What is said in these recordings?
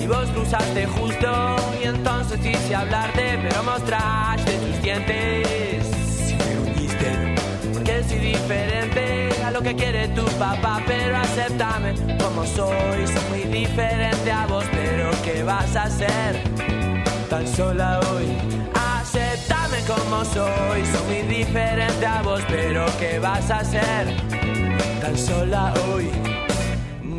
y vos cruzaste justo y entonces quise hablarte pero mostraste tus dientes. Y me gruñiste porque soy diferente a lo que quiere tu papá pero acéptame como soy soy muy diferente a vos pero qué vas a hacer tan sola hoy acéptame como soy soy muy diferente a vos pero qué vas a hacer tan sola hoy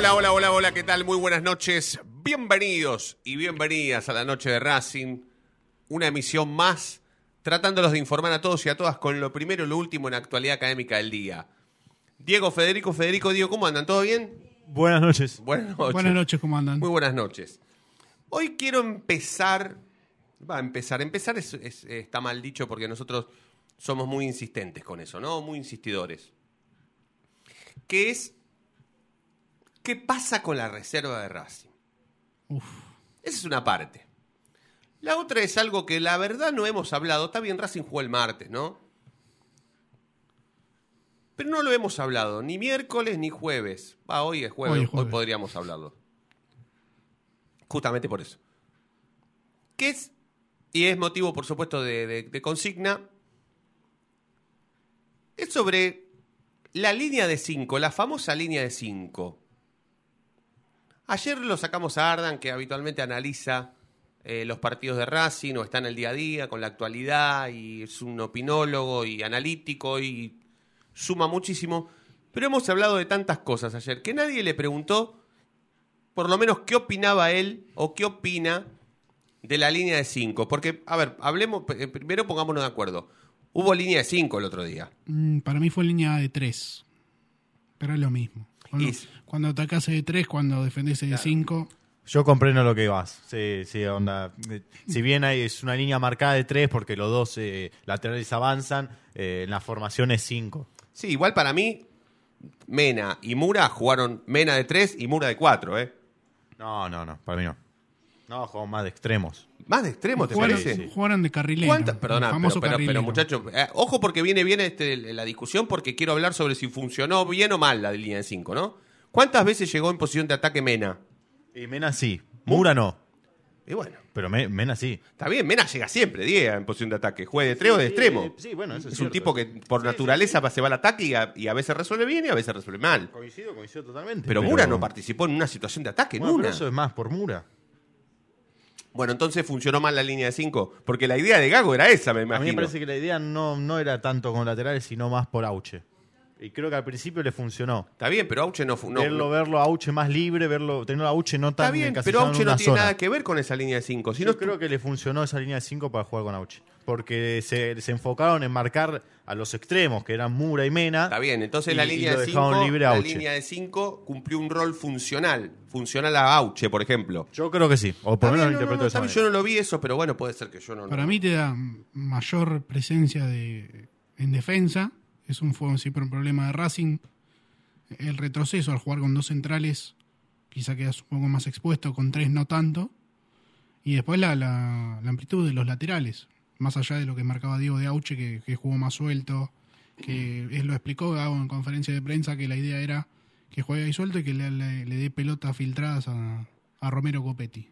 Hola, hola, hola, hola, ¿qué tal? Muy buenas noches. Bienvenidos y bienvenidas a la noche de Racing. Una emisión más, tratándolos de informar a todos y a todas con lo primero y lo último en la actualidad académica del día. Diego, Federico, Federico, Diego, ¿cómo andan? ¿Todo bien? Buenas noches. Buenas noches. Buenas noches, ¿cómo andan? Muy buenas noches. Hoy quiero empezar. Va a empezar. Empezar es- es- está mal dicho porque nosotros somos muy insistentes con eso, ¿no? Muy insistidores. Que es. ¿Qué pasa con la reserva de Racing? Uf. Esa es una parte. La otra es algo que la verdad no hemos hablado. Está bien, Racing jugó el martes, ¿no? Pero no lo hemos hablado, ni miércoles ni jueves. Va, hoy es jueves, Hoy hoy, es jueves. podríamos hablarlo. Justamente por eso. ¿Qué es? Y es motivo, por supuesto, de, de- de consigna. Es sobre la línea de 5, la famosa línea de 5. Ayer lo sacamos a Ardan, que habitualmente analiza eh, los partidos de Racing o está en el día a día con la actualidad y es un opinólogo y analítico y suma muchísimo. Pero hemos hablado de tantas cosas ayer que nadie le preguntó, por lo menos, qué opinaba él o qué opina de la línea de 5. Porque, a ver, hablemos, eh, primero pongámonos de acuerdo. Hubo línea de 5 el otro día. Mm, para mí fue línea de 3. Pero es lo mismo. Cuando, Y- cuando atacás de 3, cuando defendés de 5. Yo comprendo lo que vas. Sí, sí, onda. Eh, Si bien hay, es una línea marcada de tres porque los dos eh, laterales avanzan, eh, en la formación es cinco. Sí, igual para mí, Mena y Mura jugaron Mena de 3 y Mura de 4, ¿eh? No, no, no, para mí no. No, jugamos más de extremos. Más de extremo, ¿te jugaron, parece? jugaron de carrilero. ¿Cuántas? Perdona, pero, muchachos, eh, ojo porque viene bien este, la discusión porque quiero hablar sobre si funcionó bien o mal la línea de 5, ¿no? ¿Cuántas veces llegó en posición de ataque Mena? Y Mena sí. Mura no. Y bueno, Pero Me- Mena sí. está bien, Mena llega siempre, Diego, en posición de ataque. Juegue de 3 o de extremo. Sí, sí, bueno, eso es es un cierto. tipo que por Sí, naturaleza se va al ataque y a, y a veces resuelve bien y a veces resuelve mal. Coincido, coincido totalmente. Pero, Mura no participó en una situación de ataque, Bueno, nunca. pero eso es más por Mura. Bueno, entonces funcionó mal la línea de 5. Porque la idea de Gago era esa, me A imagino. mí me parece que la idea no, no era tanto con laterales, sino más por Auche. Y creo que al principio le funcionó. Está bien, pero Auche no... fu- no verlo, no- verlo a Auche más libre, verlo, tenerlo a Auche no tan Está bien, pero Auche no tiene zona. nada que ver con esa línea de 5. Si Yo no, creo que le funcionó esa línea de 5 para jugar con Auche. Porque se, se enfocaron en marcar a los extremos, que eran Mura y Mena. Está bien, entonces y- la y línea lo de 5 libre a la Auche. línea de 5 cumplió un rol funcional. Funcional a Auche, por ejemplo. Yo creo que sí. O por lo menos lo no, no, interpreto no, de esa yo no lo vi eso, pero bueno, puede ser que yo no... Para no- mí te da mayor presencia de, en defensa. Es un, fue siempre un problema de Racing. El retroceso al jugar con dos centrales quizá quedas un poco más expuesto, con tres no tanto. Y después la, la- la amplitud de los laterales. Más allá de lo que marcaba Diego de Auche, que, que jugó más suelto. Que él lo explicó Gago en conferencia de prensa, que la idea era que juegue ahí suelto y que le, le- le dé pelotas filtradas a, a Romero Copetti.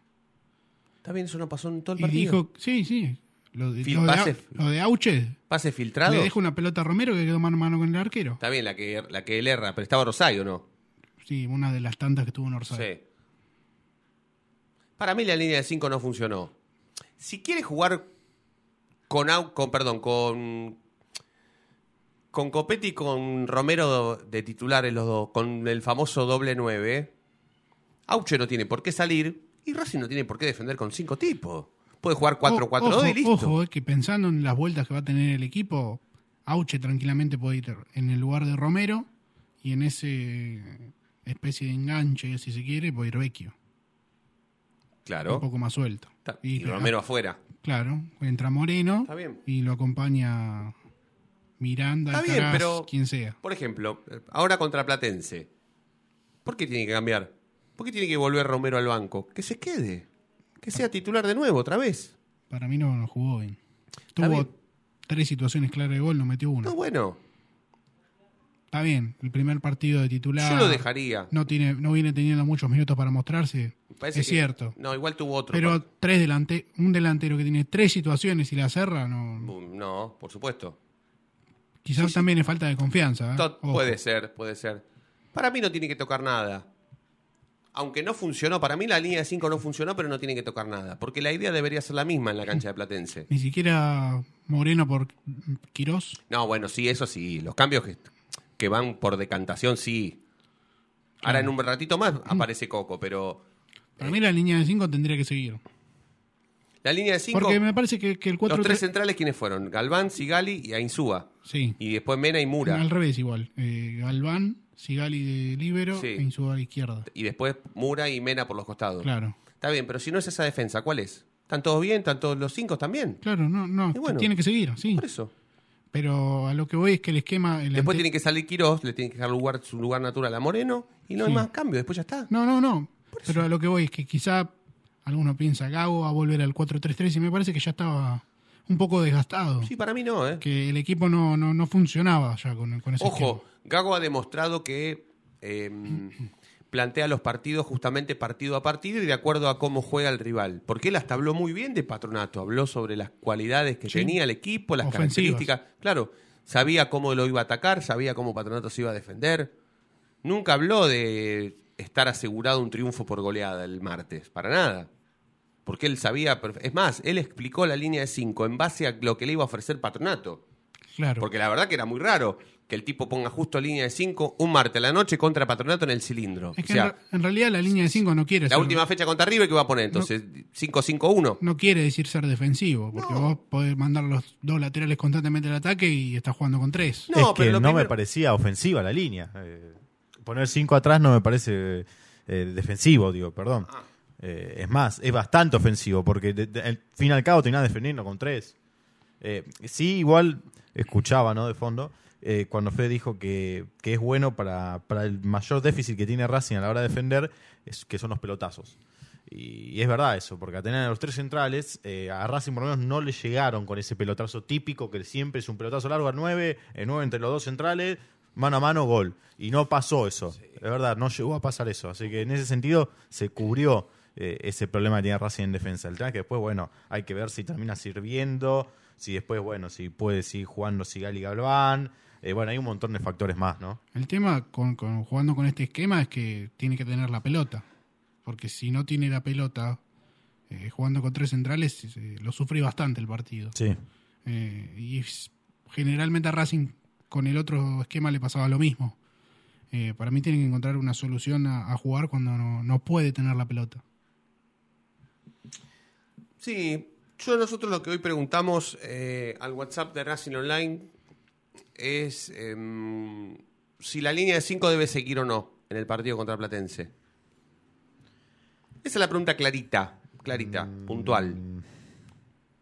Bien, eso no pasó en todo el Y partido. dijo, sí, sí. Lo de, lo de, pase- Au- lo de Auche, ¿Pase filtrado? le deja una pelota a Romero que quedó mano a mano con el arquero. Está bien, la que, la que él erra, pero estaba Rosario, ¿no? Sí, una de las tantas que tuvo en Orsay. Sí. Para mí la línea de 5 no funcionó. Si quiere jugar con, au- con perdón, con con Copetti y con Romero de titulares los dos, con el famoso doble 9, Auche no tiene por qué salir y Racing no tiene por qué defender con cinco tipos. Puede jugar 4-4-2 ojo, y listo. Ojo, es que pensando en las vueltas que va a tener el equipo, Auche tranquilamente puede ir en el lugar de Romero y en ese especie de enganche, si se quiere, puede ir Vecchio. claro. Un poco más suelto. Y- Romero afuera. Claro, entra Moreno Está bien. y lo acompaña Miranda, Está bien, pero- quien sea. Por ejemplo, ahora contra Platense. ¿Por qué tiene que cambiar? ¿Por qué tiene que volver Romero al banco? Que se quede. Que sea titular de nuevo, otra vez. Para mí no, no jugó bien. Tuvo bien. tres situaciones claras de gol, no metió una. No, bueno. Está bien, el primer partido de titular. Yo lo dejaría. No, tiene, no viene teniendo muchos minutos para mostrarse. Parece es que- cierto. No, igual tuvo otro. Pero tres delante, un delantero que tiene tres situaciones y la cerra, no, No, por supuesto. quizás también es falta de confianza. ¿eh? Puede ser, puede ser. Para mí no tiene que tocar nada. Aunque no funcionó, para mí la línea de 5 no funcionó, pero no tiene que tocar nada. Porque la idea debería ser la misma en la cancha de Platense. Ni siquiera Moreno por Quirós. No, bueno, sí, eso sí. Los cambios que, que van por decantación, sí. Ahora en un ratito más aparece Coco, pero Para mí la línea de 5 tendría que seguir. la línea de 5, Porque me parece que, que el 4 los tres centrales, ¿quiénes fueron? Galván, Sigali y Ainsúa. Sí. Y después Mena y Mura. Al revés igual. Eh, Galván, Sigali de libero Sí. e a izquierda. Y después Mura y Mena por los costados. Claro. Está bien, pero si no es esa defensa, ¿cuál es? ¿Están todos bien? ¿Están todos los cinco también? Claro, no, no. Bueno. tiene que seguir, sí. Por eso. Pero a lo que voy es que el esquema. el Después ante- tiene que salir Quirós, le tiene que dejar lugar, su lugar natural a Moreno y no hay más cambio, después ya está. No, no, no. Pero a lo que voy es que quizá alguno piensa Gago a volver al 4-3-3 y me parece que ya estaba un poco desgastado. Sí, para mí no, ¿eh? Que el equipo no, no, no funcionaba ya con, con ese Ojo, Gago ha demostrado que eh, plantea los partidos justamente partido a partido y de acuerdo a cómo juega el rival. Porque él hasta habló muy bien de Patronato, habló sobre las cualidades que Sí. tenía el equipo, las Ofensivas. características. Claro, sabía cómo lo iba a atacar, sabía cómo Patronato se iba a defender. Nunca habló de estar asegurado un triunfo por goleada el martes, para nada. Porque él sabía, es más, él explicó la línea de 5 en base a lo que le iba a ofrecer Patronato. Claro. Porque la verdad que era muy raro que el tipo ponga justo línea de 5 un martes a la noche contra Patronato en el cilindro. es que o sea, en, realidad la línea de 5 no quiere la ser- última fecha contra River, ¿qué va a poner entonces? ¿5-5-1? no quiere decir ser defensivo, porque No. vos podés mandar los dos laterales constantemente al ataque y estás jugando con tres. No, es que no me parecía ofensiva la línea. Eh, poner cinco atrás no me parece eh, defensivo, digo, perdón. Ah. Eh, es más, es bastante ofensivo, porque de- de- al fin y al cabo terminás defendiendo con tres. Eh, sí, igual escuchaba, ¿no? De fondo, eh, cuando Fede dijo que, que es bueno para, para el mayor déficit que tiene Racing a la hora de defender, es que son los pelotazos. Y, y es verdad eso, porque a tener a los tres centrales, eh, a Racing por lo menos no le llegaron con ese pelotazo típico, que siempre es un pelotazo largo a nueve, el nueve entre los dos centrales, mano a mano, gol. Y no pasó eso, es verdad, no llegó a pasar eso. Así que en ese sentido se cubrió eh, ese problema que tiene Racing en defensa. El tema es que después, bueno, hay que ver si termina sirviendo, si después, bueno, si puede seguir jugando Sigal y Galván. Eh, bueno, hay un montón de factores más, ¿no? El tema con, con- jugando con este esquema es que tiene que tener la pelota. Porque si no tiene la pelota, eh, jugando con tres centrales, eh, lo sufre bastante el partido. Sí. Eh, y generalmente a Racing con el otro esquema le pasaba lo mismo. Eh, para mí tiene que encontrar una solución a, a jugar cuando no, no puede tener la pelota. Sí, yo nosotros lo que hoy preguntamos eh, al WhatsApp de Racing Online es em, si la línea de 5 debe seguir o no en el partido contra Platense. Esa es la pregunta clarita, clarita, puntual.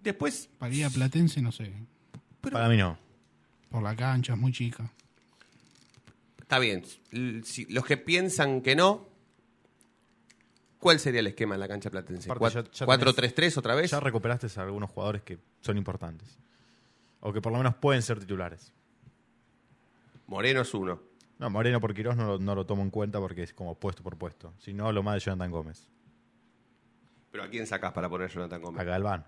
Después, Para ir a Platense, no sé. Para mí no. Por la cancha, es muy chica. está bien, si- los que piensan que no, ¿cuál sería el esquema en la cancha platense? Aparte, ya- ya 4-3-3 otra vez? Ya recuperaste a algunos jugadores que son importantes. O que por lo menos pueden ser titulares. Moreno es uno. No, Moreno por Quirós no lo, no lo tomo en cuenta porque es como puesto por puesto. Si no, lo más de Jonathan Gómez. ¿Pero a quién sacás para poner Jonathan A Gómez? Galván.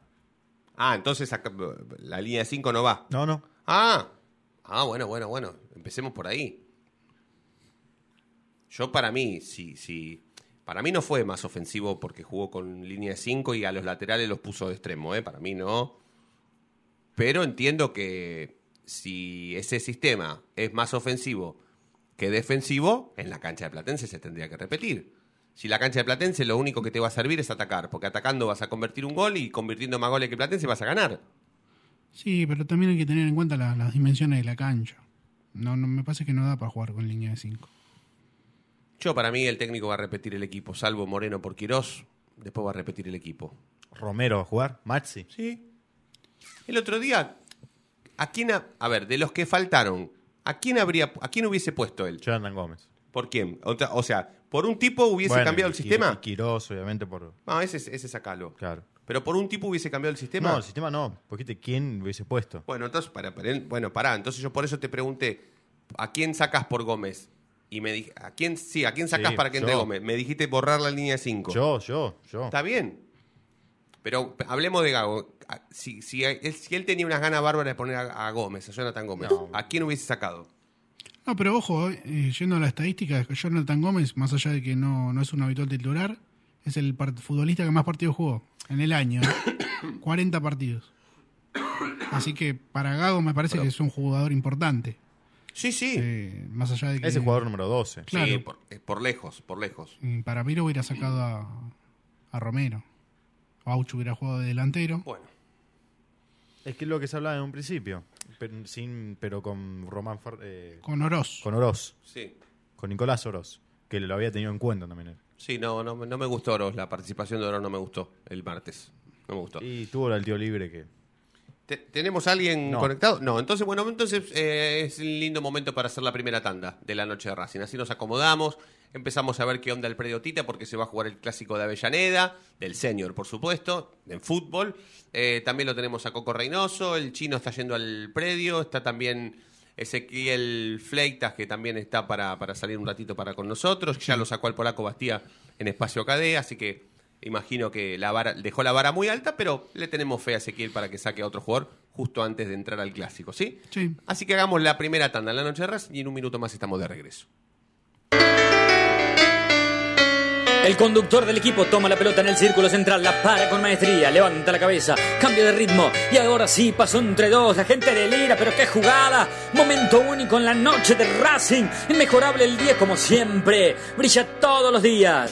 Ah, entonces acá- la línea de 5 no va. No, no. Ah, ah, bueno, bueno, bueno. Empecemos por ahí. Yo para mí, sí, sí. Para mí no fue más ofensivo porque jugó con línea de 5 y a los laterales los puso de extremo, ¿eh? Para mí no. Pero entiendo que si ese sistema es más ofensivo que defensivo, en la cancha de Platense se tendría que repetir. Si la cancha de Platense lo único que te va a servir es atacar, porque atacando vas a convertir un gol y convirtiendo más goles que Platense vas a ganar. Sí, pero también hay que tener en cuenta la- las dimensiones de la cancha. No, no me parece que no da para jugar con línea de 5. Yo, para mí, el técnico va a repetir el equipo, salvo Moreno por Quirós, después va a repetir el equipo. Romero va a jugar, Maxi. Sí. El otro día, ¿a quién? ha- a ver, de los que faltaron, ¿a quién habría, a quién hubiese puesto él? Jonathan Gómez. ¿Por quién? O, sea, ¿por un tipo hubiese Bueno, cambiado el y sistema? y Quirós, obviamente, por. No, ese, ese sacalo. Claro. Pero por un tipo hubiese cambiado el sistema. No, el sistema no. Porque quién hubiese puesto. Bueno, entonces, para, para- bueno, pará. Entonces yo por eso te pregunté, ¿a quién sacas por Gómez? Y me dije, ¿a quién, sí, ¿a quién sacas Sí, para que entre yo. Gómez? Me dijiste borrar la línea 5. Yo, yo, yo. Está bien. Pero hablemos de Gago. Si, si, él, si él tenía unas ganas bárbaras de poner a, a Gómez, a Jonathan Gómez, No. ¿a quién hubiese sacado? No, pero ojo, eh, yendo a la estadística, Jonathan Gómez, más allá de que no, no es un habitual titular, es el futbolista que más partidos jugó en el año. ¿eh? 40 partidos. Así que para Gago me parece que es un jugador importante. Sí, sí. Eh, más allá de que. Es el jugador número 12. Claro. Sí, por, eh, por lejos, por lejos. Para mí lo hubiera sacado a, a Romero. Aucho hubiera jugado de delantero. Bueno. Es que es lo que se hablaba en un principio. Pero, sin, pero con Román eh, Con Oroz. con Oroz. Sí. Con Nicolás Oroz. Que lo había tenido en cuenta también él. Sí, no, no, no me gustó Oroz. La participación de Oroz no me gustó el martes. No me gustó. Y tuvo el tío libre que. Te- ¿Tenemos a alguien No. conectado? No, entonces, bueno, entonces eh, es un lindo momento para hacer la primera tanda de la noche de Racing. Así nos acomodamos, empezamos a ver qué onda el predio Tita, porque se va a jugar el clásico de Avellaneda, del senior, por supuesto, en fútbol. Eh, también lo tenemos a Coco Reynoso, el chino está yendo al predio, está también Ezequiel Fleitas, que también está para, para salir un ratito para con nosotros. Ya lo sacó al polaco Bastía en espacio KD, así que Imagino que la vara, dejó la vara muy alta, pero le tenemos fe a Ezequiel para que saque a otro jugador justo antes de entrar al clásico, ¿sí? Sí. Así que hagamos la primera tanda en la noche de Racing y en un minuto más estamos de regreso. El conductor del equipo toma la pelota en el círculo central, la para con maestría, levanta la cabeza, cambio de ritmo y ahora sí pasó entre dos, la gente delira, pero qué jugada, momento único en la noche de Racing, inmejorable el día como siempre, brilla todos los días.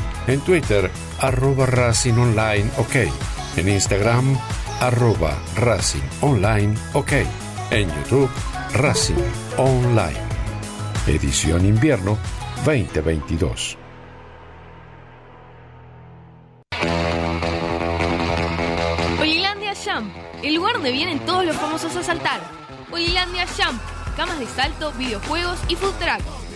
En Twitter, arroba Racing Online OK. En Instagram, arroba Racing Online OK. En YouTube, Racing Online. Edición Invierno 2022. Olilandia Jump, el lugar donde vienen todos los famosos a saltar. Olilandia Jump, camas de salto, videojuegos y food truck.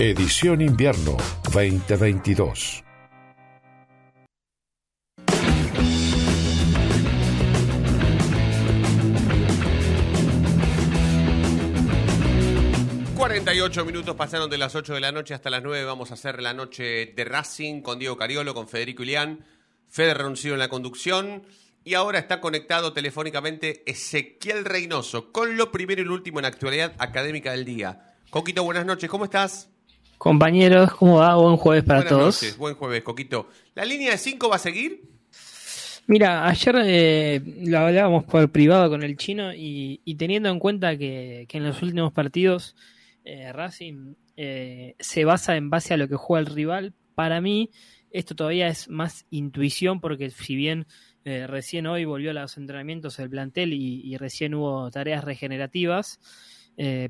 Edición Invierno 2022. Cuarenta 48 minutos pasaron de las 8 de la noche hasta las 9. Vamos a hacer la noche de Racing con Diego Cariolo, con Federico Ilián. Fede Roncillo en la conducción. Y ahora está conectado telefónicamente Ezequiel Reynoso con lo primero y lo último en actualidad académica del día. Coquito, buenas noches, ¿cómo estás? Compañeros, ¿cómo va? Buen jueves para buenas todos. noches, buen jueves, Coquito. ¿La línea de 5 va a seguir? Mira, ayer eh, lo hablábamos por privado con el chino y, y teniendo en cuenta que, que en los últimos partidos eh, Racing eh, se basa en base a lo que juega el rival, para mí esto todavía es más intuición porque si bien eh, recién hoy volvió a los entrenamientos el plantel y, y recién hubo tareas regenerativas,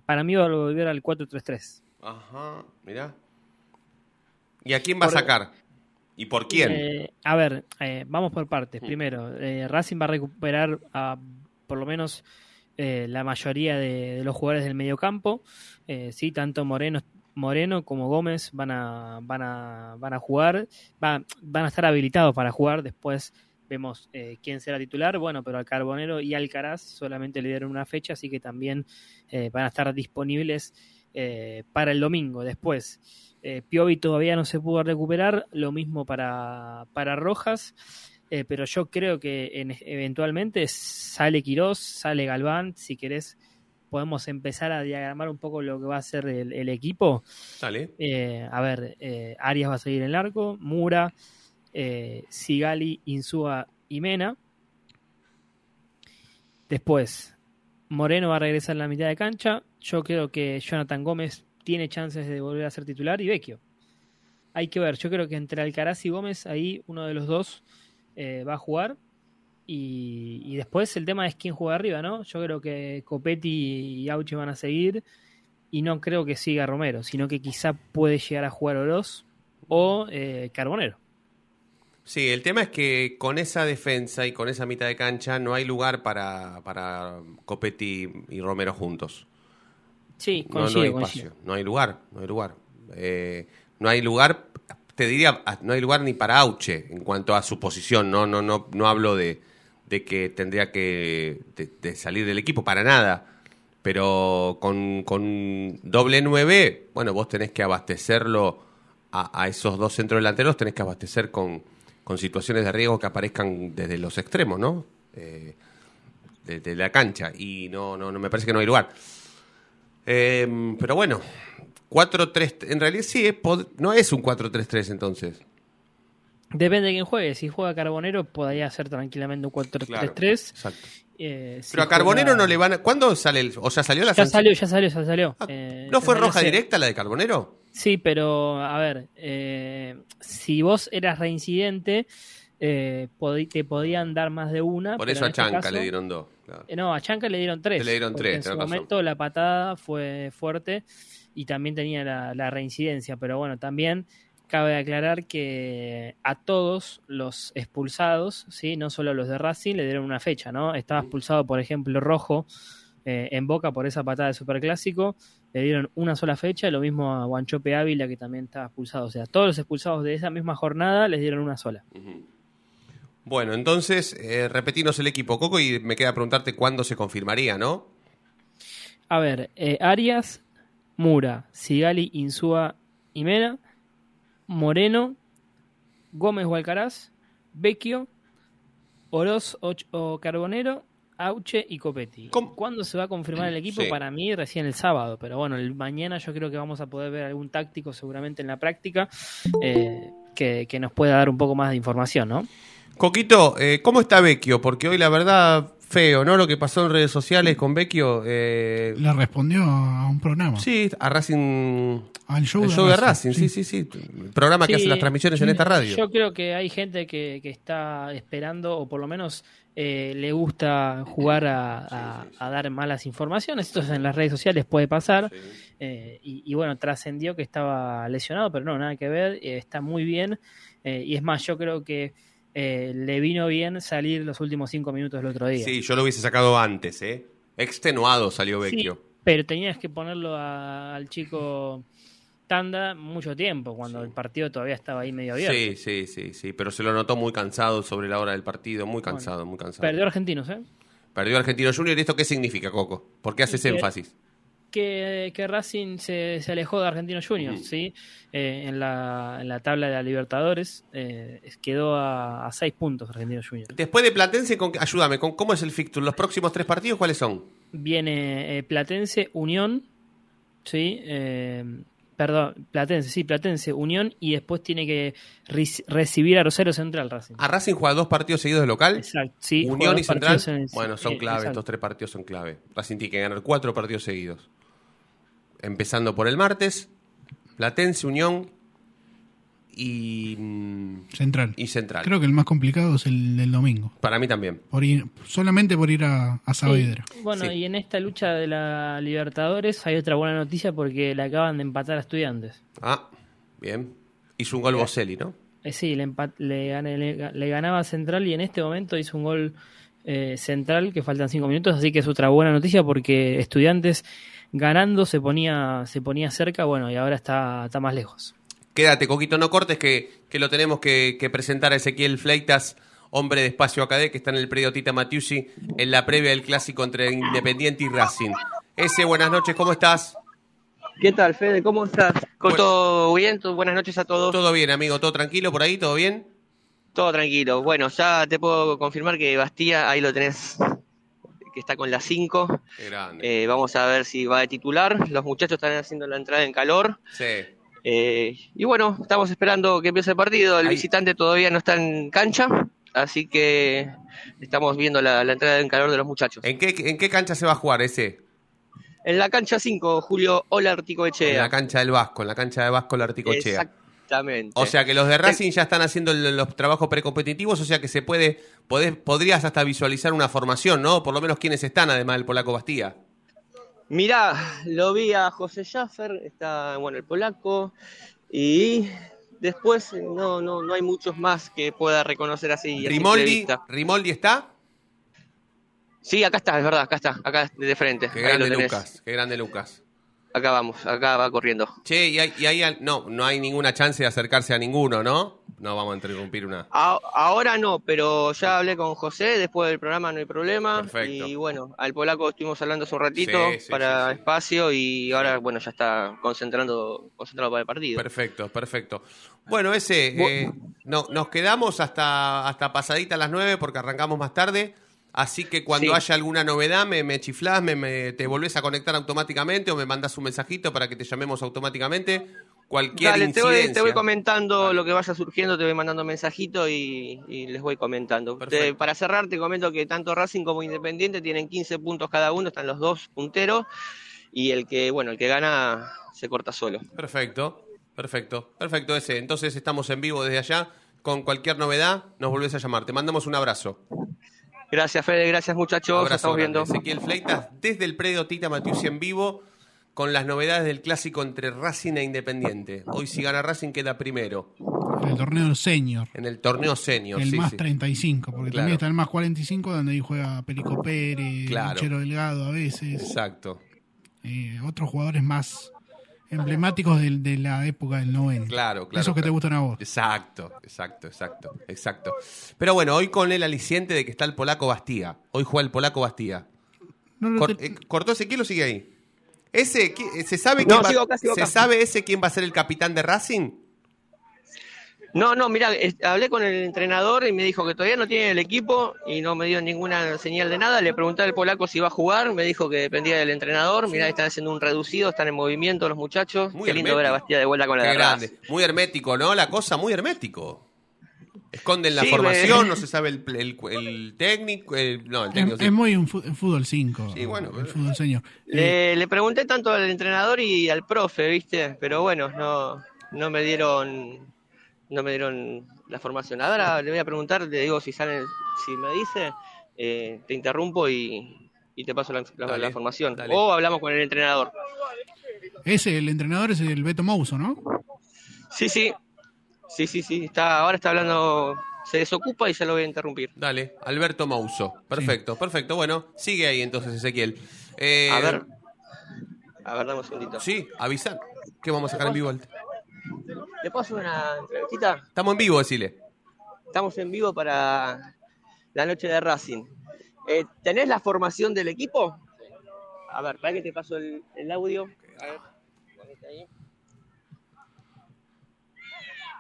para mí va a volver al 4-3-3. Ajá, mirá. ¿Y a quién va a sacar? ¿Y por quién? Eh, a ver, eh, vamos por partes. Primero, eh, Racing va a recuperar a por lo menos la mayoría de, de los jugadores del mediocampo. Sí, tanto Moreno, Moreno como Gómez van a, van a, van a jugar, va- van a estar habilitados para jugar. Después vemos eh, quién será titular. Bueno, pero al Carbonero y Alcaraz solamente le dieron una fecha, así que también eh, van a estar disponibles eh, para el domingo. Después, eh, Piovi todavía no se pudo recuperar, lo mismo para, para Rojas, eh, pero yo creo que en- eventualmente sale Quirós, sale Galván, si querés podemos empezar a diagramar un poco lo que va a ser el, el equipo. Dale. Eh, a ver, Arias va a seguir en el arco, Mura, Sigali, Insúa y Mena. Después, Moreno va a regresar en la mitad de cancha. Yo creo que Jonathan Gómez tiene chances de volver a ser titular y Vecchio. Hay que ver, yo creo que entre Alcaraz y Gómez, ahí uno de los dos eh, va a jugar. Y, después el tema es quién juega arriba, ¿no? Yo creo que Copetti y Auchi van a seguir. Y no creo que siga Romero, sino que quizá puede llegar a jugar Oroz o eh, Carbonero. Sí, el tema es que con esa defensa y con esa mitad de cancha no hay lugar para, para Copetti y Romero juntos. Sí, No, no coincido, hay coincido. espacio, no hay lugar, no hay lugar. Eh, no hay lugar, te diría, ah, no hay lugar ni para Auche en cuanto a su posición. No, no, no, no hablo de, de que tendría que de, de salir del equipo para nada. Pero con, con doble nueve, bueno, vos tenés que abastecerlo a, a esos dos centros delanteros, tenés que abastecer con, con situaciones de riesgo que aparezcan desde los extremos, ¿no? Eh, de, de la cancha. Y no, no, no me parece que no hay lugar. Eh, pero bueno, 4-3, en realidad sí, es no es un 4-3-3 entonces. Depende de quién juegue. Si juega Carbonero, podría ser tranquilamente un 4-3-3. Claro, exacto. Eh, Pero a Carbonero juega- no le van a... ¿Cuándo sale el... O sea, salió la Ya sanción? salió, ya salió, ya salió. Eh, ¿No fue roja directa la de Carbonero? Sí, pero a ver, eh, si vos eras reincidente, eh, te podían dar más de una. Por eso a este Chanca caso- le dieron dos. claro. No, a Chanca le dieron tres. Le dieron tres, En su razón. momento la patada fue fuerte y también tenía la, la reincidencia. Pero bueno, también cabe aclarar que a todos los expulsados, ¿sí? no solo a los de Racing, le dieron una fecha. ¿no? Estaba expulsado, por ejemplo, Rojo eh, en Boca por esa patada de Superclásico. Le dieron una sola fecha, lo mismo a Guanchope Ávila, que también estaba expulsado. O sea, todos los expulsados de esa misma jornada les dieron una sola. Bueno, entonces, eh, repetimos el equipo, Coco, y me queda preguntarte cuándo se confirmaría, ¿no? A ver, eh, Arias, Mura, Sigali, Insúa y Mena, Moreno, Gómez Hualcaraz, Vecchio, Oroz o Carbonero, Auche y Copetti. ¿Cuándo se va a confirmar el equipo? Sí. Para mí recién el sábado, pero bueno, el mañana yo creo que vamos a poder ver algún táctico seguramente en la práctica eh, que, que nos pueda dar un poco más de información, ¿no? Coquito, eh, ¿cómo está Vecchio? Porque hoy la verdad, feo, ¿no? Lo que pasó en redes sociales con Vecchio. Eh, Le respondió a un programa. sí, a Racing. Al show, el de show de Racing, Racing, sí, sí, sí. El programa que hace las transmisiones en esta radio. Yo creo que hay gente que, que está esperando, o por lo menos eh, le gusta jugar a, a- a dar malas informaciones. Esto en las redes sociales puede pasar. Eh, y, y bueno, trascendió que estaba lesionado, pero no, nada que ver. eh, está muy bien. Eh, y es más, yo creo que eh, le vino bien salir los últimos cinco minutos del otro día. Sí, yo lo hubiese sacado antes, ¿eh? Extenuado salió Sí, Vecchio. pero tenías que ponerlo a- al chico Tanda mucho tiempo, cuando el partido todavía estaba ahí medio abierto. Sí, sí, sí, sí, pero se lo notó muy cansado sobre la hora del partido, muy cansado, muy cansado. Perdió Argentinos, ¿eh? Perdió Argentino Junior, ¿y esto qué significa, Coco? ¿Por qué haces que- énfasis? Que, que Racing se, se alejó de Argentinos Juniors, ¿sí? Eh, en, la, en la tabla de la Libertadores eh, quedó a, a seis puntos Argentinos Juniors. Después de Platense, con, ayúdame, con, ¿cómo es el fixture? ¿Los próximos tres partidos cuáles son? Viene eh, Platense, Unión, ¿sí? Eh, perdón, Platense, sí, Platense, Unión y después tiene que recibir a Rosario Central Racing. ¿A Racing juega dos partidos seguidos de local? Exacto, sí. Unión y Central. el- Bueno, son eh, clave, exacto. estos tres partidos son clave. Racing tiene que ganar cuatro partidos seguidos. Empezando por el martes, Platense, Unión y, mm, Central. y Central. Creo que el más complicado es el del domingo. Para mí también. Por ir, solamente por ir a, a Saavedra. Sí, Bueno, Sí. y en esta lucha de la Libertadores hay otra buena noticia porque le acaban de empatar a Estudiantes. Ah, bien. Hizo un gol Boselli, ¿no? Eh, sí, le, empat- le, le- le ganaba a Central y en este momento hizo un gol eh, Central que faltan cinco minutos, así que es otra buena noticia porque Estudiantes ganando se ponía se ponía cerca, bueno, y ahora está, está más lejos. Quédate, Coquito, no cortes, que, que lo tenemos que, que presentar a Ezequiel Fleitas, hombre de Espacio Acadé, que está en el predio Tita Matiusi, en la previa del clásico entre Independiente y Racing. Ese, buenas noches, ¿cómo estás? ¿Qué tal, Fede? ¿Cómo estás? ¿Con Bueno. todo bien? ¿Todo- Buenas noches a todos. Todo bien, amigo, todo tranquilo por ahí, todo bien. Todo tranquilo. Bueno, ya te puedo confirmar que Bastía, ahí lo tenés, que está con las 5. Qué grande. Eh, vamos a ver si va de titular. Los muchachos están haciendo la entrada en calor. Sí. Eh, y bueno, estamos esperando que empiece el partido. El Ahí. visitante todavía no está en cancha, así que estamos viendo la, la entrada en calor de los muchachos. ¿En qué, ¿En qué cancha se va a jugar ese? En la cancha 5, Julio Hola Articoechea. En la cancha del Vasco, en la cancha de Vasco Larticochea. Exactamente. O sea que los de Racing ya están haciendo los trabajos precompetitivos, o sea que se puede, podés- podrías hasta visualizar una formación, ¿no? Por lo menos quiénes están, además del polaco Bastía. Mirá, lo vi a José Schaffer, está bueno el polaco, y después no, no, no hay muchos más que pueda reconocer así. Rimoldi. Rimoldi está. Sí, acá está, es verdad, acá está, acá de frente. Qué grande. Lucas, qué grande Lucas. Acá vamos, acá va corriendo. Che, y hay, y hay al- no, no hay ninguna chance de acercarse a ninguno, ¿no? No vamos a interrumpir una. A- ahora no, pero ya hablé con José, después del programa no hay problema. Perfecto. Y bueno, al polaco estuvimos hablando hace un ratito Sí, sí, para sí, sí. espacio y ahora bueno ya está concentrando, concentrado para el partido. Perfecto, perfecto. Bueno, ese, eh, no, nos quedamos hasta, hasta pasadita a las 9 porque arrancamos más tarde. Así que cuando Sí. haya alguna novedad, me, me chiflás, me, me- te volvés a conectar automáticamente o me mandás un mensajito para que te llamemos automáticamente. cualquier Dale, te voy, te voy comentando lo que vaya surgiendo, te voy mandando mensajito y, y les voy comentando. Te- para cerrar, te comento que tanto Racing como Independiente tienen 15 puntos cada uno, están los dos punteros y el que, bueno, el que gana se corta solo. Perfecto, perfecto, perfecto ese. Entonces estamos en vivo desde allá. Con cualquier novedad, nos volvés a llamar. Te mandamos un abrazo. Gracias, Fede, gracias muchachos, nos Abrazo estamos grande. viendo. Ezequiel Fleitas desde el predio Tita Matiusi en vivo con las novedades del clásico entre Racing e Independiente. Hoy si gana Racing queda primero En el torneo senior. en el torneo senior. El sí, más sí. 35, porque Claro. también está el más 45, donde ahí juega Perico Pérez, Claro. Luchero Delgado a veces. Exacto. eh, otros jugadores más emblemáticos del- de, la época del 90. Claro, claro. Esos que te gustan a vos. Exacto, exacto, exacto, exacto. Pero bueno, hoy con el aliciente de que está el polaco Bastía. Hoy juega el polaco Bastía. No lo Cor- te- eh, ¿Cortó Ezequiel o sigue ahí? Ese, qui- ¿Se sabe No, quién va- sigo acá, sigo ¿Se sabe ese quién va a ser el capitán de Racing? No, no, mira, es- hablé con el entrenador y me dijo que todavía no tiene el equipo y no me dio ninguna señal de nada. Le pregunté al polaco si iba a jugar, me dijo que dependía del entrenador. Mirá, están haciendo un reducido, están en movimiento los muchachos. Muy Qué lindo ver a. Bastía de vuelta con la Qué de grande. Muy hermético, ¿no? La cosa muy hermético. Esconden la Sí, formación, me- no se sabe el, el- el técnico. el- no, el es, técnico sí. es muy un fútbol 5. Sí, bueno, el pero- fútbol senior. Le, le pregunté tanto al entrenador y al profe, ¿viste? Pero bueno, no, no me dieron no me dieron la formación. Ahora le voy a preguntar, le digo si sale, si me dice, eh, te interrumpo y, y te paso la, la- Dale, la formación. dale. O hablamos con el entrenador. Ese, el entrenador es el Beto Mouso, ¿no? Sí, sí. Sí, sí, sí. Está, ahora está hablando, se desocupa y ya lo voy a interrumpir. Dale, Alberto Mauso. Perfecto, perfecto. Bueno, sigue ahí entonces Ezequiel. Eh, A ver. A ver, dame un segundito. Sí, avisan que vamos a sacar en vivo. ¿Le puedo hacer una entrevistita? Estamos en vivo, decile. Estamos en vivo para la noche de Racing. Eh, ¿Tenés la formación del equipo? A ver, para que te paso el, el audio. A ver, ponete ahí.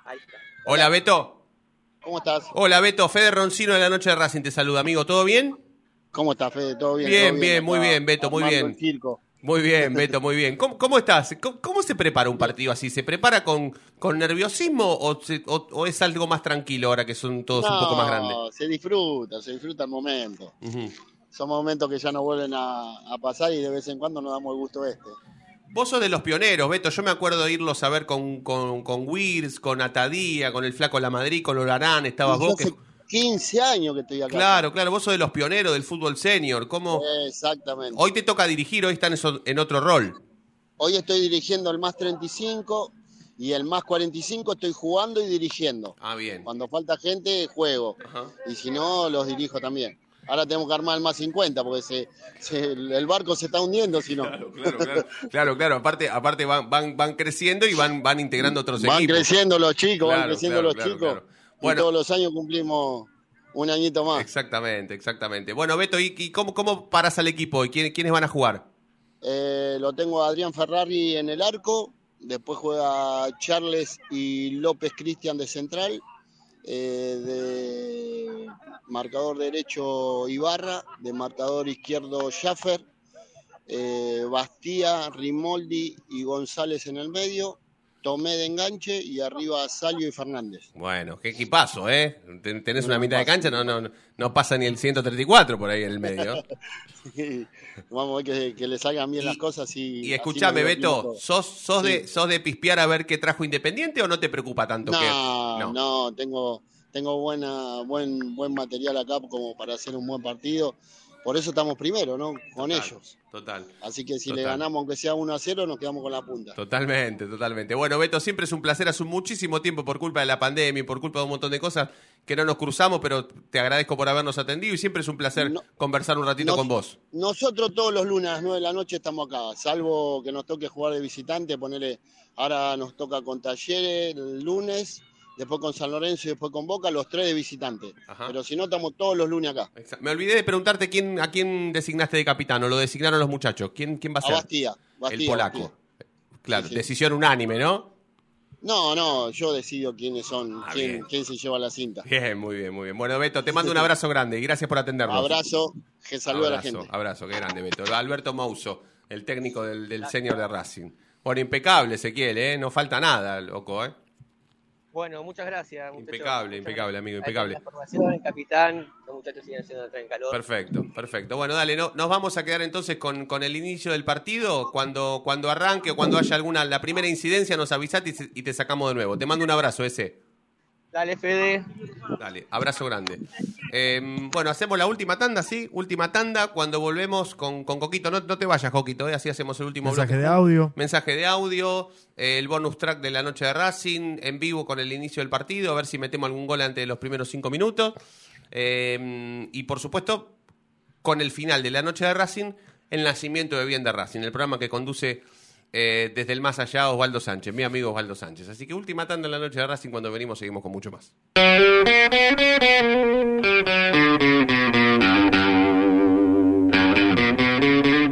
Ahí está. Hola, Beto. ¿Cómo estás? Hola, Beto. Fede Roncino de la Noche de Racing te saluda, amigo. ¿Todo bien? ¿Cómo estás, Fede? ¿Todo bien? Bien, ¿Todo bien, muy bien, Beto, muy bien. el circo. Muy bien, Beto, muy bien. ¿Cómo, cómo estás? ¿Cómo, cómo se prepara un partido así? ¿Se prepara con, con nerviosismo o, se- o- o es algo más tranquilo ahora que son todos un poco más grandes? No, se disfruta, se disfruta el momento. Son momentos que ya no vuelven a, a pasar y de vez en cuando nos damos el gusto este. Vos sos de los pioneros, Beto. Yo me acuerdo de irlos a ver con, con, con Wirs, con Atadía, con el Flaco La Madrid, con Olarán. Estabas vos. que- 15 años que estoy acá. Claro, claro. Vos sos de los pioneros del fútbol senior. ¿Cómo? Exactamente. Hoy te toca dirigir, hoy están en otro rol. Hoy estoy dirigiendo el más 35 y el más 45 estoy jugando y dirigiendo. Ah, bien. Cuando falta gente, juego. Ajá. Y si no, los dirijo también. Ahora tenemos que armar el más 50 porque se, se- el barco se está hundiendo si no. Claro, claro. Claro, claro. Aparte, aparte van, van, van creciendo y van, van integrando otros Van equipos. creciendo los chicos, van creciendo los chicos. Y todos los años cumplimos un añito más. Exactamente, exactamente. Bueno, Beto, ¿y, y cómo, cómo paras al equipo? ¿Y quién- quiénes van a jugar? Eh, lo tengo a Adrián Ferrari en el arco, después juega Charles y López Cristian de central, eh, de marcador derecho Ibarra, de marcador izquierdo Schaffer, eh, Bastía, Rimoldi y González en el medio, Tomé de enganche y arriba Salio y Fernández. Bueno, qué equipazo, ¿eh? Ten- Tenés una mitad de cancha, no, no, no pasa ni el 134 por ahí en el medio. Vamos a ver que, que le salgan bien las cosas y, Y escúchame, Beto. ¿sos, sos, de, ¿sos de pispear a ver qué trajo Independiente o no te preocupa tanto? que- No, no, tengo, tengo buena, buen, buen material acá como para hacer un buen partido. Por eso estamos primero, ¿no? Con Total, ellos. Total. Así que si le ganamos, aunque sea 1 a 0, nos quedamos con la punta. Totalmente, totalmente. Bueno, Beto, siempre es un placer. Hace muchísimo tiempo por culpa de la pandemia y por culpa de un montón de cosas que no nos cruzamos, pero te agradezco por habernos atendido y siempre es un placer conversar un ratito Nos- con vos. Nosotros todos los lunes a las 9 de la noche estamos acá, salvo que nos toque jugar de visitante, ponerle, ahora nos toca con Talleres el lunes, después con San Lorenzo y después con Boca, los tres de visitante. Ajá. Pero si no, estamos todos los lunes acá. Me olvidé de preguntarte quién, a quién designaste de capitán o lo designaron los muchachos. ¿Quién, quién va a A ser? Bastía, El Bastía, polaco. Bastía. Claro, Sí, sí. decisión unánime, ¿no? No, no, yo decido quiénes son, Ah, quién, quién se lleva la cinta. Bien, muy bien, muy bien. Bueno, Beto, te mando un abrazo grande y gracias por atendernos. Abrazo, que saluda a la gente. Abrazo, qué grande, Beto. Alberto Mouso, el técnico del, del senior de Racing. Bueno, impecable, Ezequiel, ¿eh? No falta nada, loco, ¿eh? Bueno, muchas gracias. Impecable, Muchas impecable, gracias. amigo, impecable. La formación, capitán, los muchachos siguen haciendo en calor. Perfecto, perfecto. Bueno, dale, no, nos vamos a quedar entonces con, con el inicio del partido. Cuando, cuando arranque o cuando haya alguna, la primera incidencia, nos avisate y te sacamos de nuevo. Te mando un abrazo, ese. Dale, Fede. Dale, abrazo grande. Eh, bueno, hacemos la última tanda, ¿sí? Última tanda cuando volvemos con, con Coquito. No, no te vayas, Coquito, ¿eh? así hacemos el último Mensaje bloque. de audio. Mensaje de audio, eh, el bonus track de la noche de Racing, en vivo con el inicio del partido, a ver si metemos algún gol antes de los primeros cinco minutos. Eh, y por supuesto, con el final de la noche de Racing, el nacimiento de Bien de Racing, el programa que conduce eh, desde el más allá Osvaldo Sánchez, mi amigo Osvaldo Sánchez. Así que última tanda en la noche de Racing, cuando venimos seguimos con mucho más.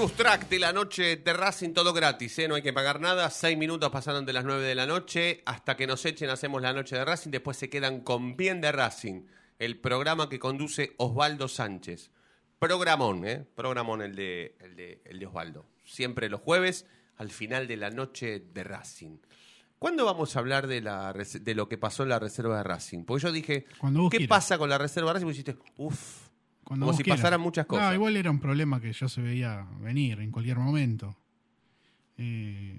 Bonus track de la noche de Racing, todo gratis, ¿eh? no hay que pagar nada. Seis minutos pasaron de las nueve de la noche. Hasta que nos echen, hacemos la noche de Racing. Después se quedan con Bien de Racing, el programa que conduce Osvaldo Sánchez. Programón, ¿eh? Programón el de, el de, el de Osvaldo. Siempre los jueves, al final de la noche de Racing. ¿Cuándo vamos a hablar de, la, de lo que pasó en la reserva de Racing? Porque yo dije, ¿qué pasa con la reserva de Racing? Vos dijiste, uff, Cuando como si quieras. pasaran muchas cosas. No, igual era un problema que ya se veía venir en cualquier momento. Eh,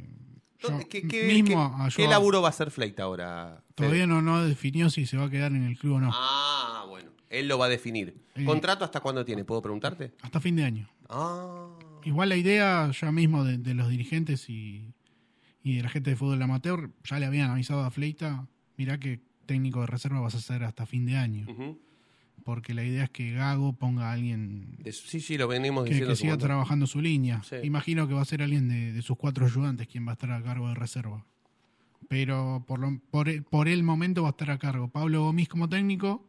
yo ¿Qué, qué- mismo qué- a- qué yo laburo va a hacer Fleita ahora? Fede? Todavía no, no definió si se va a quedar en el club o no. Ah, bueno. Él lo va a definir. Eh. ¿Contrato hasta cuándo tiene? ¿Puedo preguntarte? Hasta fin de año. Ah. Igual la idea ya mismo de, de los dirigentes y, y de la gente de fútbol amateur, ya le habían avisado a Fleita, mirá que técnico de reserva vas a ser hasta fin de año. Porque la idea es que Gago ponga a alguien De- sí, sí, lo venimos que, diciendo. que siga trabajando su línea. Sí. Imagino que va a ser alguien de, de sus cuatro ayudantes quien va a estar a cargo de reserva. Pero por, lo- por, el, por el momento va a estar a cargo Pablo Gomis como técnico,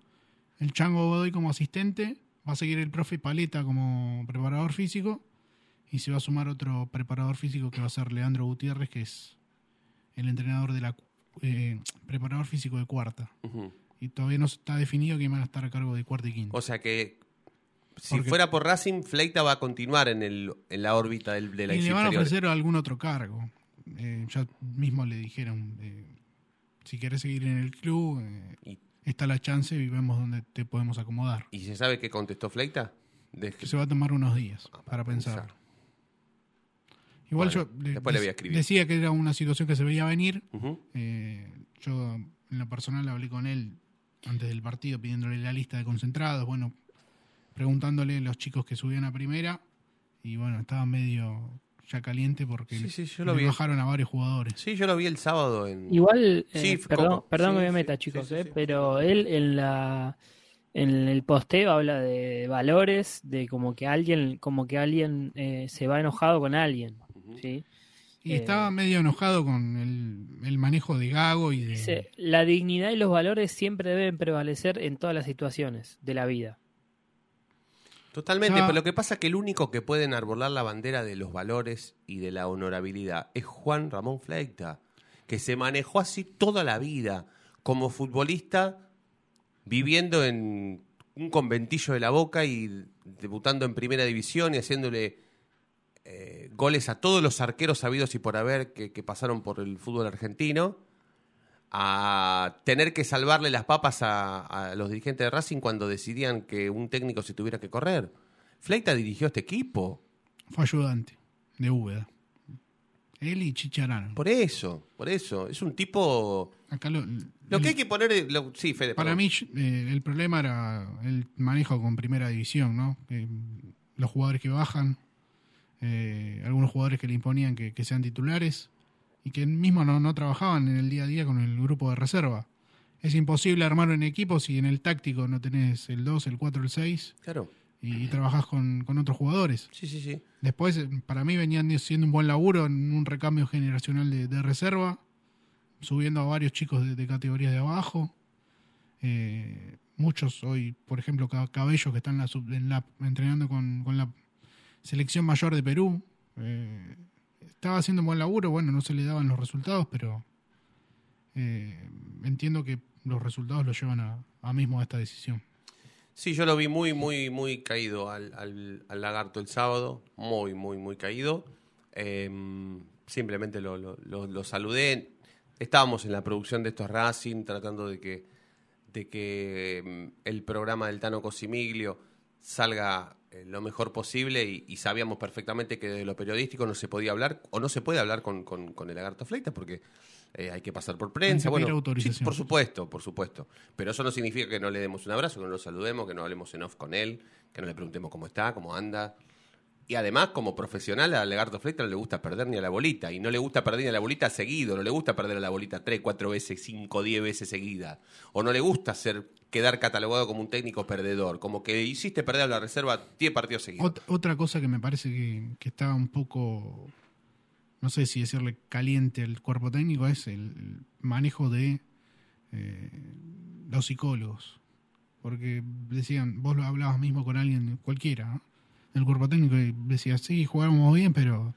el Chango Godoy como asistente, va a seguir el profe Paleta como preparador físico y se va a sumar otro preparador físico que va a ser Leandro Gutiérrez, que es el entrenador de la eh, preparador físico de cuarta. Ujú. Y todavía no está definido quién van a estar a cargo de cuarta y quinta. O sea que si Porque- fuera por Racing, Fleita va a continuar en, el, en la órbita del, de la y le van a ofrecer algún otro cargo. Eh, ya mismo le dijeron, eh, si querés seguir en el club, eh, está la chance y vemos dónde te podemos acomodar. ¿Y se sabe qué contestó Fleita? De- Que se va a tomar unos días Ah, para pensar. Igual Bueno, yo le- después le voy a escribir. decía que era una situación que se veía venir. Yo en lo personal hablé con él antes del partido pidiéndole la lista de concentrados, bueno, preguntándole a los chicos que subían a primera y bueno, estaba medio ya caliente porque Sí, le- sí, yo lo le vi. bajaron a varios jugadores. Sí, yo lo vi el sábado en... Igual, eh, Sí, perdón, perdón Sí, que me meta, sí, chicos, sí, eh, sí. pero él en la en el posteo habla de valores, de como que alguien, como que alguien eh, se va enojado con alguien, ¿sí? Y Eh, estaba medio enojado con el, el manejo de Gago y de... Dice, la dignidad y los valores siempre deben prevalecer en todas las situaciones de la vida. Totalmente, Ya- pero lo que pasa es que el único que puede enarbolar la bandera de los valores y de la honorabilidad es Juan Ramón Fleita, que se manejó así toda la vida, como futbolista, viviendo en un conventillo de la boca y debutando en primera división y haciéndole eh, goles a todos los arqueros sabidos y por haber que, que pasaron por el fútbol argentino, a tener que salvarle las papas a, a los dirigentes de Racing cuando decidían que un técnico se tuviera que correr. Fleita dirigió este equipo. Fue ayudante de Úbeda. Él y Chicharano. Por eso, por eso. Es un tipo... Acá lo, Lo que hay que poner... lo- sí, Fede, Para perdón. mí eh, el problema era el manejo con primera división, ¿no? Que, los jugadores que bajan, eh, algunos jugadores que le imponían que, que sean titulares y que mismo no, no trabajaban en el día a día con el grupo de reserva. Es imposible armar un equipo si en el táctico no tenés el 2, el 4, el 6 Claro. y, trabajás con, con otros jugadores. Sí, sí, sí. Después, eh, para mí venían siendo un buen laburo en un recambio generacional de, de reserva, subiendo a varios chicos de, de categorías de abajo. Eh, muchos hoy, por ejemplo, Ca- Cabello, que está en la, sub- en la- entrenando con, con la selección mayor de Perú. eh, estaba haciendo un buen laburo, bueno, no se le daban los resultados, pero eh, entiendo que los resultados lo llevan a, a mismo a esta decisión. Sí, yo lo vi muy, muy, muy caído al, al- lagarto el sábado. Muy, muy, muy caído. Eh, simplemente lo, lo- lo- saludé. Estábamos en la producción de estos Racing tratando de que, de que mm, el programa del Tano Cosimiglio salga eh, lo mejor posible y, y sabíamos perfectamente que de lo periodístico no se podía hablar o no se puede hablar con, con- con el lagarto Fleitas porque eh, hay que pasar por prensa. Bueno, sí, por supuesto, por supuesto. Pero eso no significa que no le demos un abrazo, que no lo saludemos, que no hablemos en off con él, que no le preguntemos cómo está, cómo anda. Y además, como profesional, a Legarto Fleita no le gusta perder ni a la bolita. Y no le gusta perder ni a la bolita seguido. No le gusta perder a la bolita tres, cuatro veces, cinco, diez veces seguida. O no le gusta ser, quedar catalogado como un técnico perdedor. Como que hiciste perder a la reserva 10 partidos seguidos. Ot- otra cosa que me parece que, que está un poco, no sé si decirle caliente al cuerpo técnico, es el manejo de eh, los psicólogos. Porque decían, vos lo hablabas mismo con alguien cualquiera, ¿no? Del cuerpo técnico y decía, sí, jugamos bien, pero,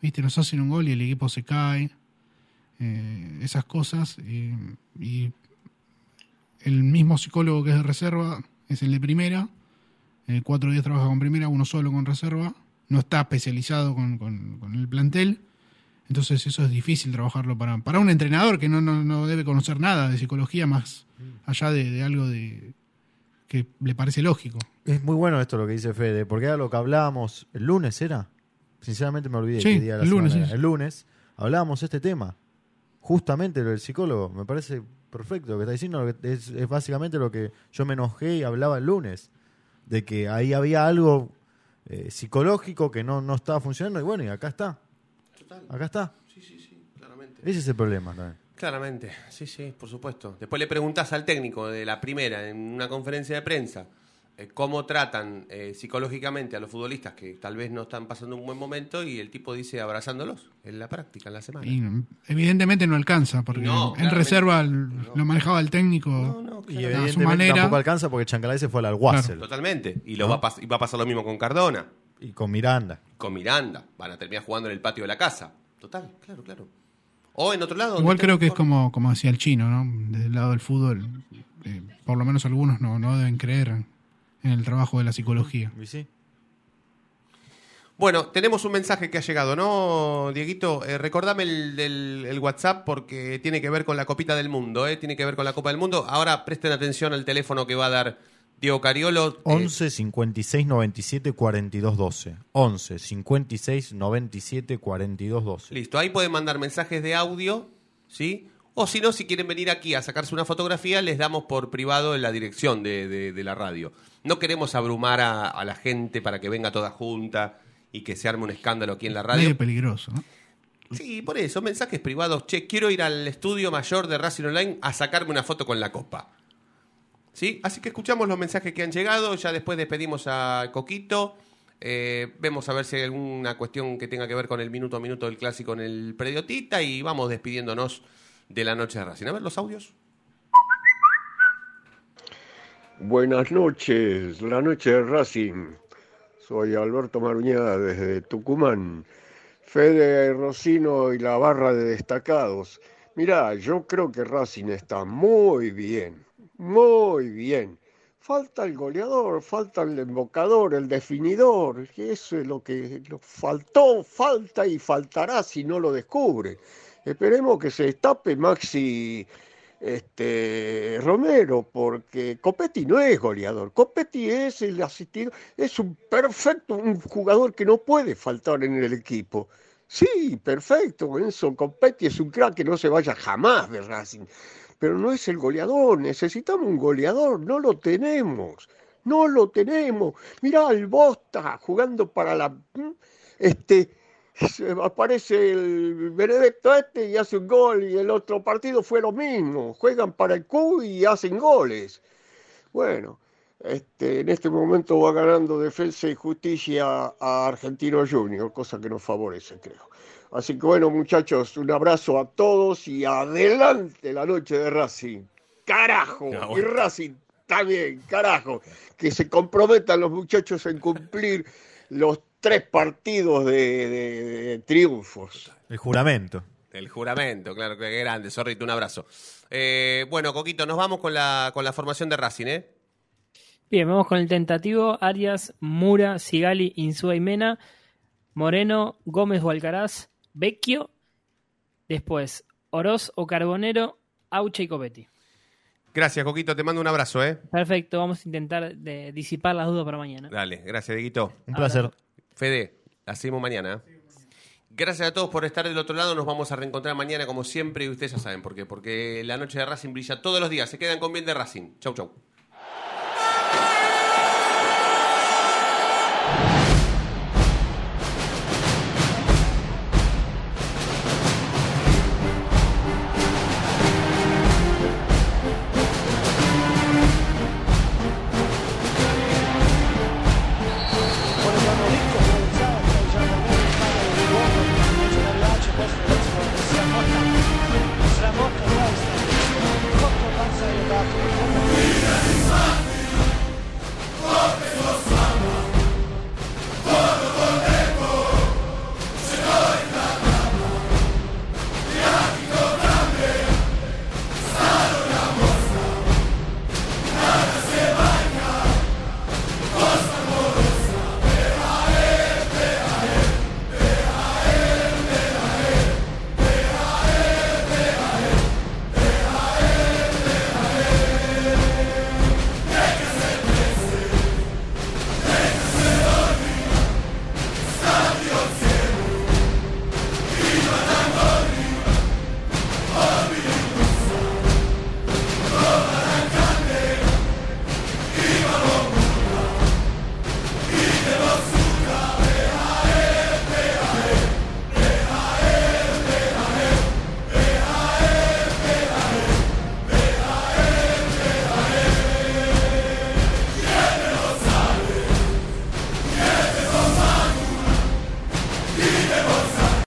viste, nos hacen un gol y el equipo se cae. Eh, esas cosas. Y, y el mismo psicólogo que es de reserva es el de primera. Eh, cuatro días trabaja con primera, uno solo con reserva. No está especializado con, con- con el plantel. Entonces eso es difícil trabajarlo para, para un entrenador que no, no, no debe conocer nada de psicología más allá de, de algo de que le parece lógico. Es muy bueno esto lo que dice Fede, porque era lo que hablábamos el lunes, ¿era? Sinceramente me olvidé Sí, qué día de la el lunes, semana sí. El lunes hablábamos este tema. Justamente lo del psicólogo. Me parece perfecto lo que está diciendo. lo que- Es, es básicamente lo que yo me enojé y hablaba el lunes. De que ahí había algo eh, psicológico que no, no estaba funcionando. Y bueno, y acá está. Acá está. Sí, sí, sí, claramente. Ese es el problema también. Claramente, sí, sí, por supuesto. Después le preguntás al técnico de la primera en una conferencia de prensa eh, cómo tratan eh, psicológicamente a los futbolistas que tal vez no están pasando un buen momento y el tipo dice abrazándolos en la práctica, en la semana. Y evidentemente no alcanza, porque No, en reserva lo manejaba el técnico Y a su manera. tampoco alcanza porque Chancalay se fue al Alguacel. Totalmente. Y, lo ¿No? va, a y va a pasar lo mismo con Cardona. Y con Miranda. Con Miranda. Van a terminar jugando en el patio de la casa. Total, claro, claro. O en otro lado. Igual creo que es como, como decía el chino, ¿no? Desde el lado del fútbol, eh, por lo menos algunos no, no deben creer en el trabajo de la psicología. Y sí. Bueno, tenemos un mensaje que ha llegado, ¿no, Dieguito? Eh, recordame el, del- el WhatsApp porque tiene que ver con la Copita del Mundo, ¿eh? Tiene que ver con la Copa del Mundo. Ahora presten atención al teléfono que va a dar Diego Cariolo. eh, 11 56 97 42 12. 11 56 97 42 12. Listo, ahí pueden mandar mensajes de audio, ¿sí? O si no, si quieren venir aquí a sacarse una fotografía, les damos por privado en la dirección de, de- de la radio. No queremos abrumar a, a la gente para que venga toda junta y que se arme un escándalo aquí en la radio. Medio peligroso, ¿no? Sí, por eso, mensajes privados. Che, quiero ir al estudio mayor de Racing Online a sacarme una foto con la copa. ¿Sí? Así que escuchamos los mensajes que han llegado. Ya después despedimos a Coquito. Eh, vemos a ver si hay alguna cuestión que tenga que ver con el minuto a minuto del clásico en el predio Tita. Y vamos despidiéndonos de la noche de Racing. A ver los audios. Buenas noches, la noche de Racing. Soy Alberto Maruñada desde Tucumán. Fede Rocino y la barra de destacados. Mirá, yo creo que Racing está muy bien, muy bien. Falta el goleador, falta el embocador, el definidor. Eso es lo que lo faltó, falta y faltará si no lo descubre. Esperemos que se destape Maxi este, Romero, porque Copetti no es goleador. Copetti es el asistido, es un perfecto, un jugador que no puede faltar en el equipo. Sí, perfecto, Enzo Copetti es un crack que no se vaya jamás de Racing, pero no es el goleador, necesitamos un goleador, no lo tenemos, no lo tenemos. Mirá al Bosta jugando para la... Este, aparece el Benedetto este y hace un gol y el otro partido fue lo mismo, juegan para el Q y hacen goles. Bueno, este, en este momento va ganando Defensa y Justicia a Argentino Junior, cosa que nos favorece, creo. Así que bueno, muchachos, un abrazo a todos y adelante la noche de Racing. Carajo, Ah, y. Racing también, carajo. Que se comprometan los muchachos en cumplir los tres partidos de, de- de triunfos. El juramento. El juramento, claro, que grande. Zorrito, un abrazo. Eh, bueno, Coquito, nos vamos con la, con la formación de Racing, ¿eh? Bien, vamos con el tentativo. Arias, Mura, Sigali, Insúa y Mena, Moreno, Gómez o Alcaraz, Vecchio. Después, Oroz o Carbonero, Auche y Copetti. Gracias, Coquito. Te mando un abrazo, ¿eh? Perfecto, vamos a intentar de disipar las dudas para mañana. Dale, gracias, Dieguito. Un placer. Fede, la seguimos mañana. ¿eh? Gracias a todos por estar del otro lado. Nos vamos a reencontrar mañana, como siempre, y ustedes ya saben por qué. Porque la noche de Racing brilla todos los días. Se quedan con bien de Racing. Chau, chau.